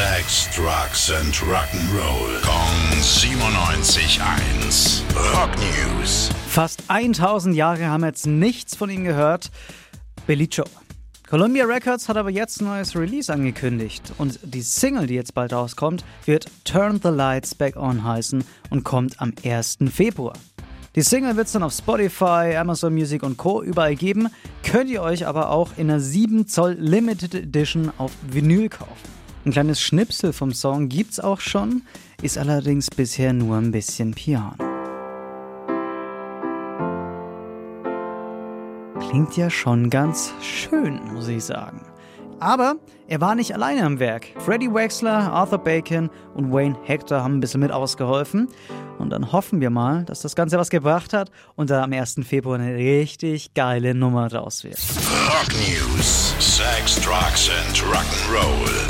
Sex, Drugs and Rock'n'Roll. Kong 97.1. Rock News. Fast 1000 Jahre haben jetzt nichts von ihm gehört. Joe. Columbia Records hat aber jetzt ein neues Release angekündigt. Und die Single, die jetzt bald rauskommt, wird Turn the Lights Back On heißen und kommt am 1. Februar. Die Single wird es dann auf Spotify, Amazon Music und Co. überall geben. Könnt ihr euch aber auch in einer 7 Zoll Limited Edition auf Vinyl kaufen. Ein kleines Schnipsel vom Song gibt's auch schon, ist allerdings bisher nur ein bisschen Piano. Klingt ja schon ganz schön, muss ich sagen. Aber er war nicht alleine am Werk. Freddie Wexler, Arthur Bacon und Wayne Hector haben ein bisschen mit ausgeholfen. Und dann hoffen wir mal, dass das Ganze was gebracht hat und da am 1. Februar eine richtig geile Nummer draus wird. Rock News: Sex, Drugs and Rock'n'Roll.